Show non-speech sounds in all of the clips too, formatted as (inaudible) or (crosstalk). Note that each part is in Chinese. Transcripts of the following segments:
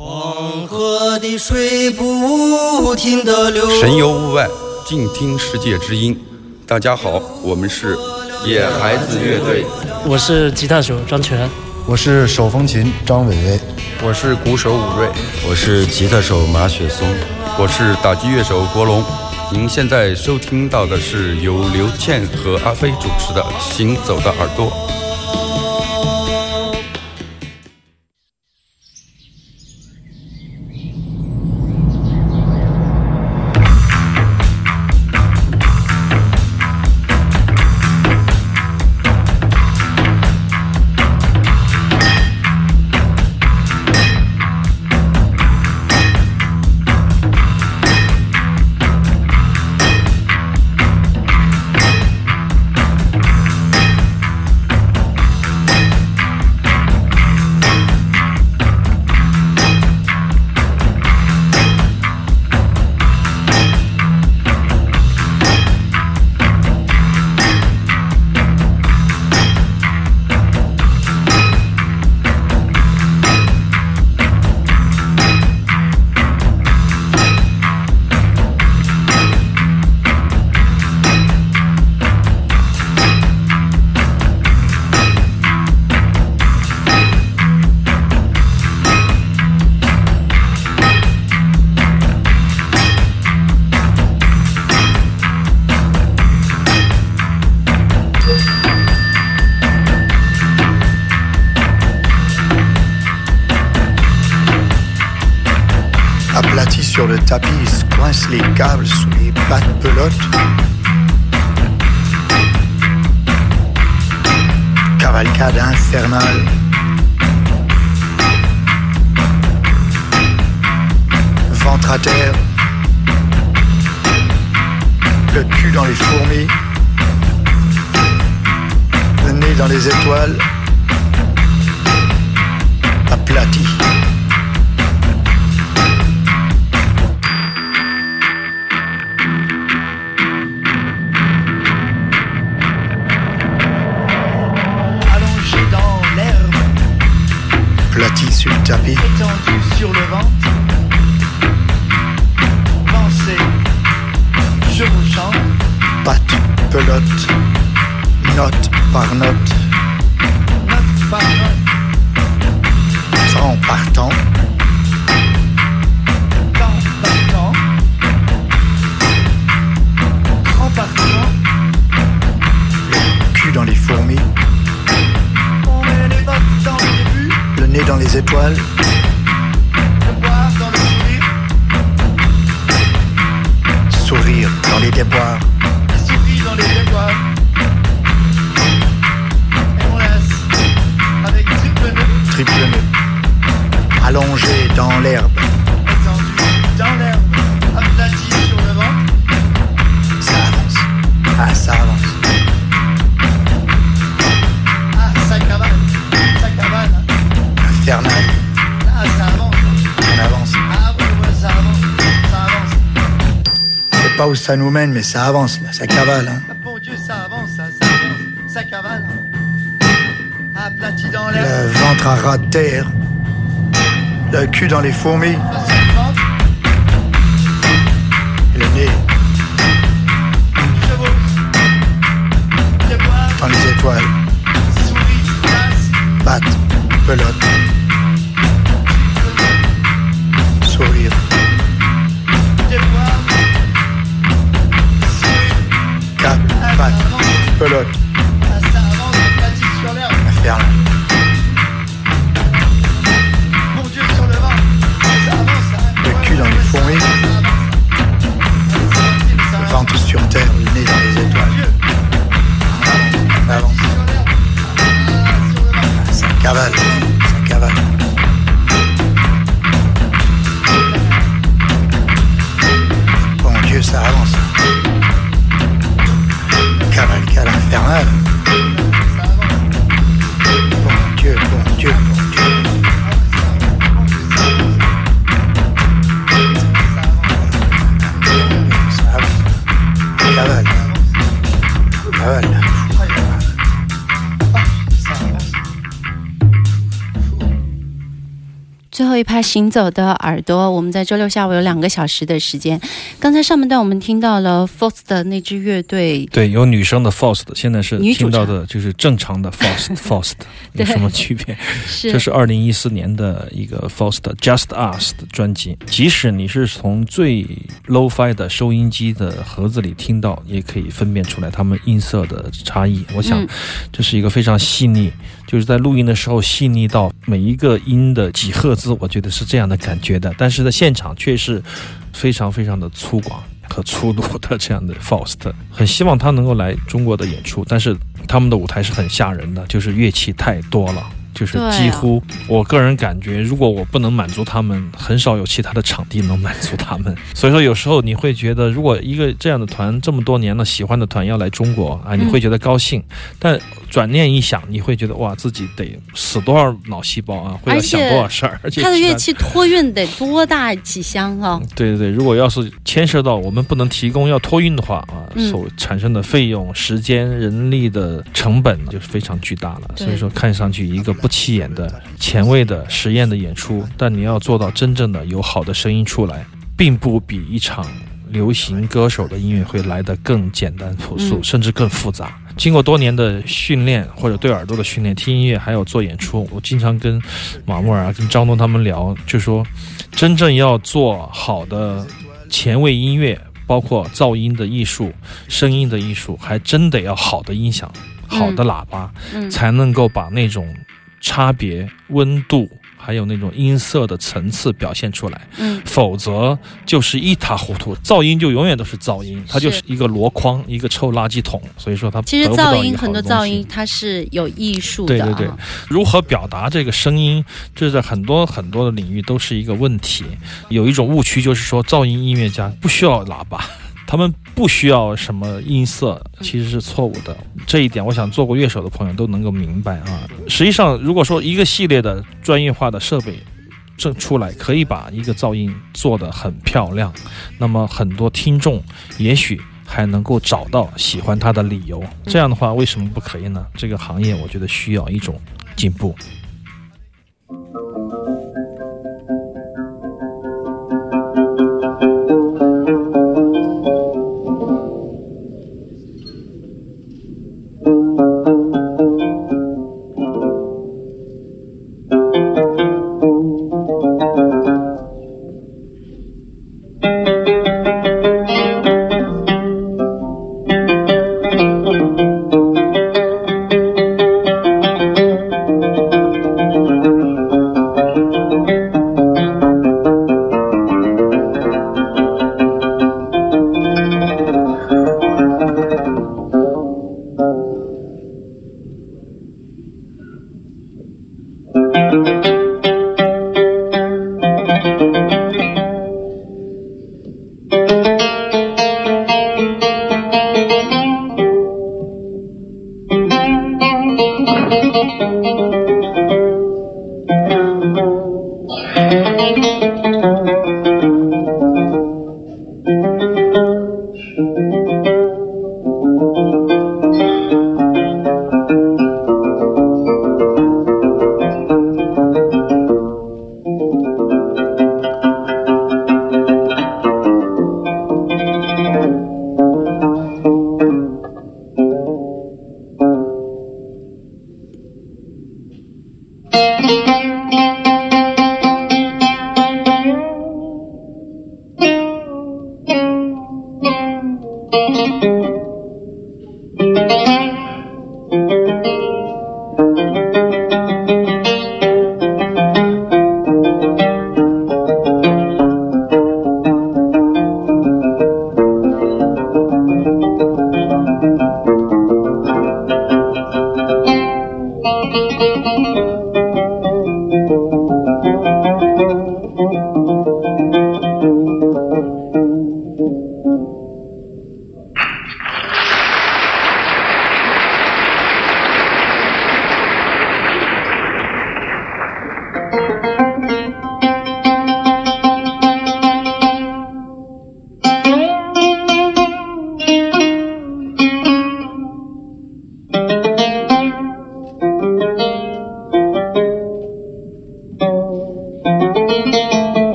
黄河的水不停的流。神游物外，静听世界之音。大家好，我们是野孩子乐队。我是吉他手张全，我是手风琴张伟伟，我是鼓手武瑞，我是吉他手马雪松，我是打击乐手国龙。您现在收听到的是由刘倩和阿飞主持的《行走的耳朵》。Les câbles sous les pattes pelotes. Cavalcade infernale. Ventre à terre. Le cul dans les fourmis. Le nez dans les étoiles. Aplati. Tapis. Étendu sur le ventre. Pensez, je vous chante. Patte, pelote, note par note. Note par note. Temps par temps. les étoiles. Sourire dans les déboires. Où ça nous mène, mais ça avance, là. Ça cavale, hein. Ah, bon Dieu, ça avance, ça, ça avance. Ça cavale. Aplati dans l'herbe. Le ventre à ras de terre. Le cul dans les fourmis. Le ventre. Et le nez dans les étoiles. Patte, pelote. Pelote. 一趴行走的耳朵，我们在周六下午有两个小时的时间。刚才上半段我们听到了 Faust 的那支乐队，对，有女生的 Faust，现在是听到的就是正常的 Faust (laughs) Faust，有什么区别？是这是二零一四年的一个 Faust Just Us 的专辑。即使你是从最 low-fi 的收音机的盒子里听到，也可以分辨出来它们音色的差异。我想嗯这是一个非常细腻，就是在录音的时候细腻到每一个音的几赫兹，我觉得是这样的感觉的。但是在现场却是非常非常的粗犷和粗鲁的这样的 fast 很希望他能够来中国的演出，但是他们的舞台是很吓人的，就是乐器太多了。就是几乎，我个人感觉，如果我不能满足他们，很少有其他的场地能满足他们。(laughs) 所以说，有时候你会觉得，如果一个这样的团这么多年了，喜欢的团要来中国啊，你会觉得高兴。但转念一想，你会觉得哇，自己得死多少脑细胞啊，会要想多少事儿，(laughs) 而且他的乐器托运得多大几箱啊？(laughs) 对对对，如果要是牵涉到我们不能提供要托运的话啊，嗯所产生的费用、时间、人力的成本就是非常巨大了。所以说，看上去一个不起眼的、前卫的实验的演出，但你要做到真正的有好的声音出来，并不比一场流行歌手的音乐会来得更简单朴素，嗯。甚至更复杂。经过多年的训练或者对耳朵的训练，听音乐还有做演出，我经常跟马木尔啊、跟张东他们聊，就说真正要做好的前卫音乐，包括噪音的艺术、声音的艺术，还真得要好的音响、好的喇叭，嗯，才能够把那种差别、温度。还有那种音色的层次表现出来，嗯，否则就是一塌糊涂，噪音就永远都是噪音，它就是一个箩筐，一个臭垃圾桶，所以说它其实噪音很多噪音它是有艺术的啊。对对对，如何表达这个声音，这在很多很多的领域都是一个问题。有一种误区就是说，噪音音乐家不需要喇叭，他们不需要什么音色，其实是错误的。这一点，我想做过乐手的朋友都能够明白啊。实际上，如果说一个系列的专业化的设备。这出来可以把一个噪音做得很漂亮，那么很多听众也许还能够找到喜欢它的理由。这样的话，为什么不可以呢？这个行业我觉得需要一种进步。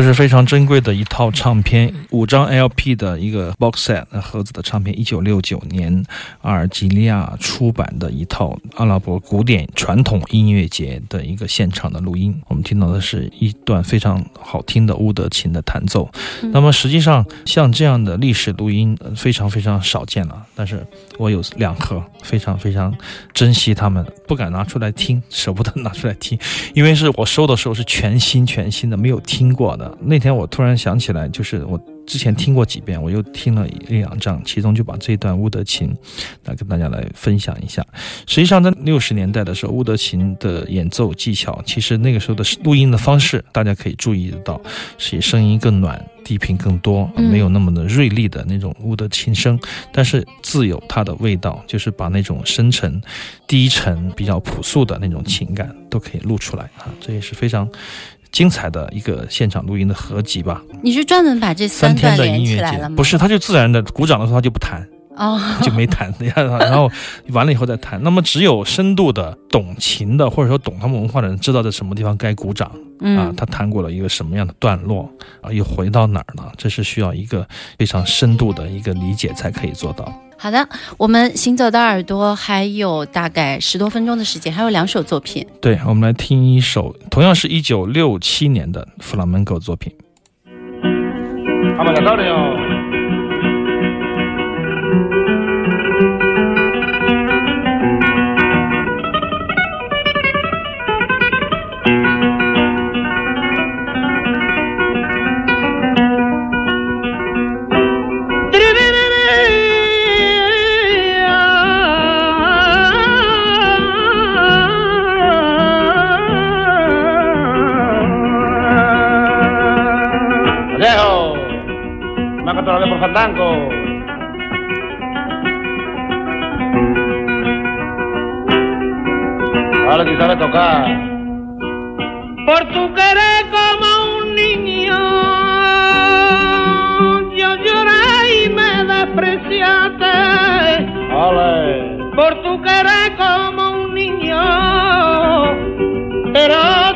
这是非常珍贵的一套唱片，五张 LP 的一个 box set 盒子的唱片，一九六九年阿尔及利亚出版的一套阿拉伯古典传统音乐节的一个现场的录音。我们听到的是一段非常好听的乌德琴的弹奏。那么实际上，像这样的历史录音非常非常少见了。但是我有两盒，非常非常珍惜它们，不敢拿出来听，舍不得拿出来听，因为是我收的时候是全新全新的，没有听过的。那天我突然想起来，就是我。之前听过几遍，我又听了一两章，其中就把这段乌德琴来跟大家来分享一下。实际上，在六十年代的时候，乌德琴的演奏技巧，其实那个时候的录音的方式，大家可以注意得到，是声音更暖，低频更多，没有那么的锐利的那种乌德琴声，但是自有它的味道，就是把那种深沉、低沉、比较朴素的那种情感都可以录出来啊，这也是非常。精彩的一个现场录音的合集吧。你是专门把这三天的音乐节不是，他就自然的鼓掌的时候他就不弹，哦，(laughs) 就没弹，然后 (laughs) 完了以后再弹。那么只有深度的懂琴的或者说懂他们文化的人知道在什么地方该鼓掌啊，他弹过了一个什么样的段落啊，又回到哪儿呢？这是需要一个非常深度的一个理解才可以做到。好的，我们行走的耳朵还有大概十多分钟的时间，还有两首作品。对，我们来听一首同样是一九六七年的弗朗门戈作品。Ahora sí sabe tocar. Por tu querer como un niño, yo lloré y me despreciaste. Por tu querer como un niño, pero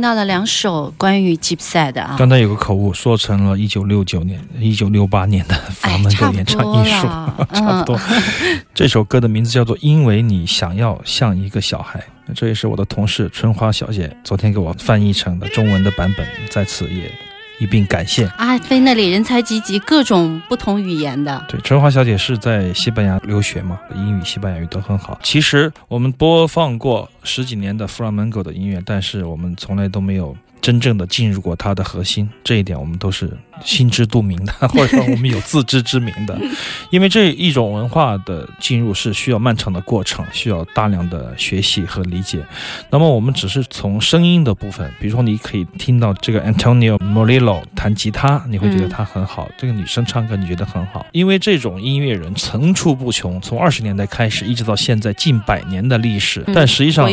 听到了两首关于吉普赛的啊，刚才有个口误，说成了一九六九年、一九六八年的法门的演唱艺术，(laughs) 差不多。(laughs) 这首歌的名字叫做《因为你想要像一个小孩》，这也是我的同事春花小姐昨天给我翻译成的中文的版本，在此也一并感谢。阿飞那里人才济济，各种不同语言的。对，春华小姐是在西班牙留学嘛，英语、西班牙语都很好。其实我们播放过十几年的弗拉门戈的音乐，但是我们从来都没有真正的进入过它的核心，这一点我们都是。心知肚明的，(laughs) 或者说我们有自知之明的，(laughs) 因为这一种文化的进入是需要漫长的过程，需要大量的学习和理解。那么我们只是从声音的部分，比如说你可以听到这个 Antonio Morillo 弹吉他，你会觉得他很好；这个女生唱歌，你觉得很好。因为这种音乐人层出不穷，从二十年代开始一直到现在近百年的历史，但实际上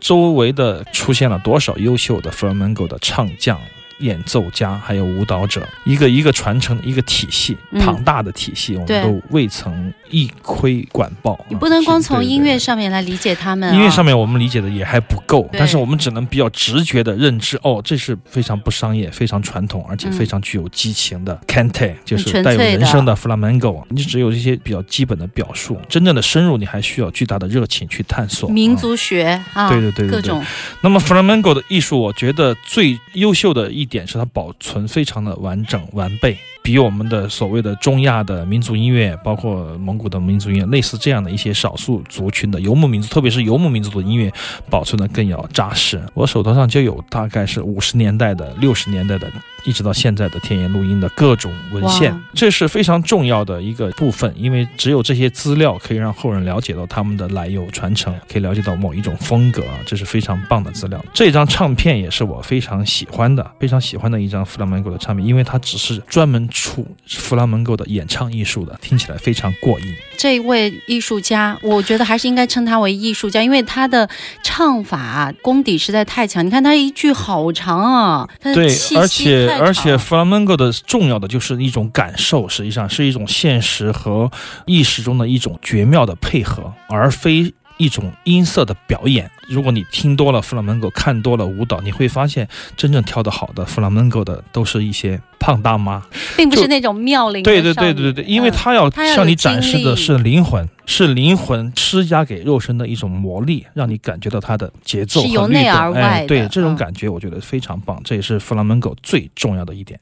周围的出现了多少优秀的 flamenco 的唱将。演奏家还有舞蹈者，一个一个传承一个体系，庞大的体系，我们都未曾一窥管报。你不能光从音乐上面来理解他们，音乐上面我们理解的也还不够，但是我们只能比较直觉的认知，哦，这是非常不商业、非常传统，而且非常具有激情的 cante，就是带有人声的 flamenco。你只有这些比较基本的表述，真正的深入，你还需要巨大的热情去探索民族学啊，对对对，各种。那么 flamenco 的艺术，我觉得最优秀的一。一点是它保存非常的完整完备，比我们的所谓的中亚的民族音乐，包括蒙古的民族音乐，类似这样的一些少数族群的游牧民族，特别是游牧民族的音乐，保存的更要扎实。我手头上就有大概是五十年代的、六十年代的。一直到现在的天眼录音的各种文献，这是非常重要的一个部分，因为只有这些资料可以让后人了解到他们的来由传承，可以了解到某一种风格啊，这是非常棒的资料。这张唱片也是我非常喜欢的，非常喜欢的一张弗拉门戈的唱片，因为它只是专门出弗拉门戈的演唱艺术的，听起来非常过瘾。这位艺术家，我觉得还是应该称他为艺术家，因为他的唱法功底实在太强。你看他一句好长啊，对，而且。而且弗拉门戈的重要的就是一种感受，实际上是一种现实和意识中的一种绝妙的配合，而非一种音色的表演。如果你听多了弗拉门戈，看多了舞蹈，你会发现真正跳得好的弗拉门戈的都是一些胖大妈，并不是那种妙龄。对对对对对，因为他要向你展示的是灵魂，是灵魂施加给肉身的一种魔力，让你感觉到它的节奏是由内而外。对这种感觉，我觉得非常棒，这也是弗拉门戈最重要的一点。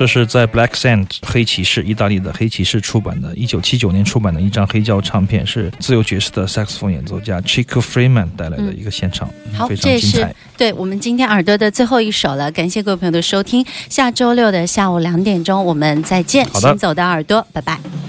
这是在 Black Sand 黑骑士意大利的黑骑士出版的，一九七九年出版的一张黑胶唱片，是自由爵士的萨克斯风演奏家 Chico Freeman 带来的一个现场，好，非这也是常精彩。对我们今天耳朵的最后一首了。感谢各位朋友的收听，下周六的下午两点钟我们再见。行走的耳朵，拜拜。